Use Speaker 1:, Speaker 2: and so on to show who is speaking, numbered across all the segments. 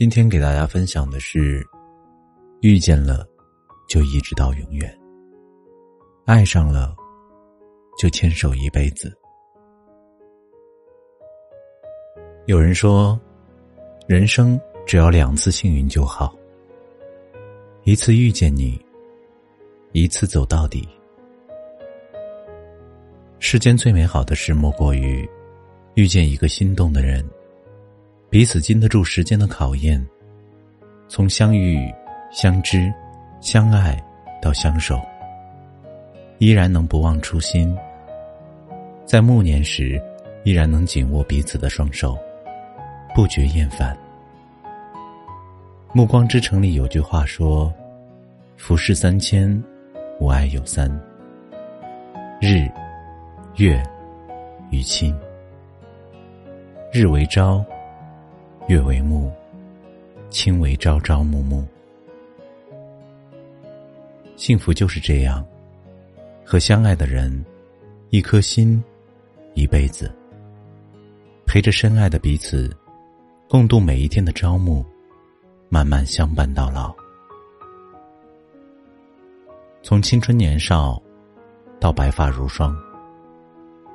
Speaker 1: 今天给大家分享的是：遇见了，就一直到永远；爱上了，就牵手一辈子。有人说，人生只要两次幸运就好，一次遇见你，一次走到底。世间最美好的事，莫过于遇见一个心动的人。彼此经得住时间的考验，从相遇、相知、相爱到相守，依然能不忘初心。在暮年时，依然能紧握彼此的双手，不觉厌烦。《暮光之城》里有句话说：“浮世三千，吾爱有三：日、月与亲。日为朝。”月为暮，卿为朝朝暮暮。幸福就是这样，和相爱的人，一颗心，一辈子，陪着深爱的彼此，共度每一天的朝暮，慢慢相伴到老。从青春年少，到白发如霜，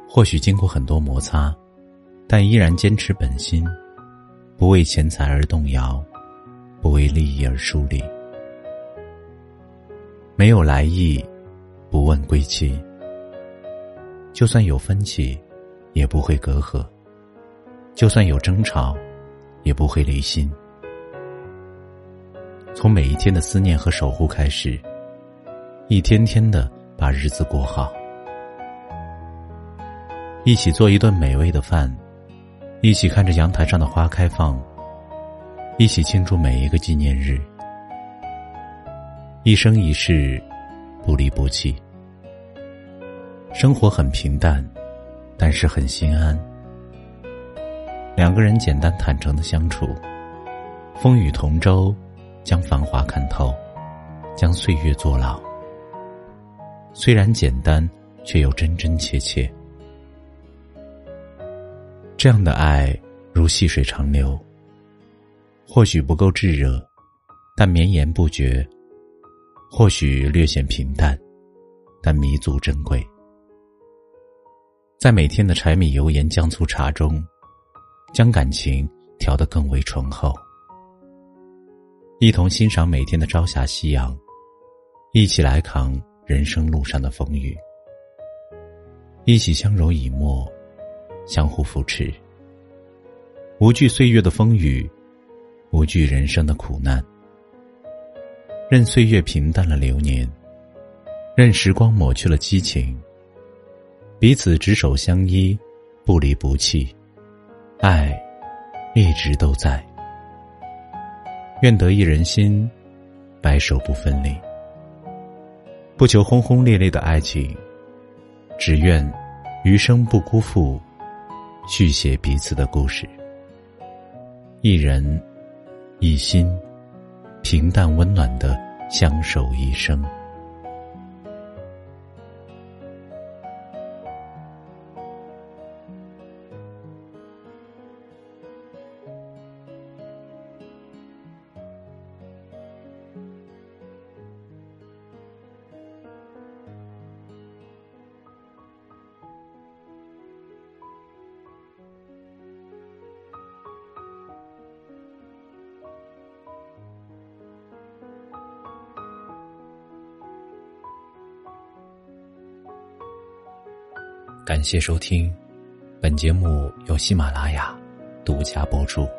Speaker 1: 或许经过很多摩擦，但依然坚持本心。不为钱财而动摇，不为利益而疏离。没有来意，不问归期。就算有分歧，也不会隔阂；就算有争吵，也不会离心。从每一天的思念和守护开始，一天天的把日子过好。一起做一顿美味的饭。一起看着阳台上的花开放，一起庆祝每一个纪念日，一生一世，不离不弃。生活很平淡，但是很心安。两个人简单坦诚的相处，风雨同舟，将繁华看透，将岁月作老。虽然简单，却又真真切切。这样的爱如细水长流，或许不够炙热，但绵延不绝；或许略显平淡，但弥足珍贵。在每天的柴米油盐酱醋茶中，将感情调得更为醇厚。一同欣赏每天的朝霞夕阳，一起来扛人生路上的风雨，一起相濡以沫。相互扶持，无惧岁月的风雨，无惧人生的苦难，任岁月平淡了流年，任时光抹去了激情，彼此执手相依，不离不弃，爱一直都在。愿得一人心，白首不分离。不求轰轰烈烈的爱情，只愿余生不辜负。续写彼此的故事，一人一心，平淡温暖的相守一生。感谢收听，本节目由喜马拉雅独家播出。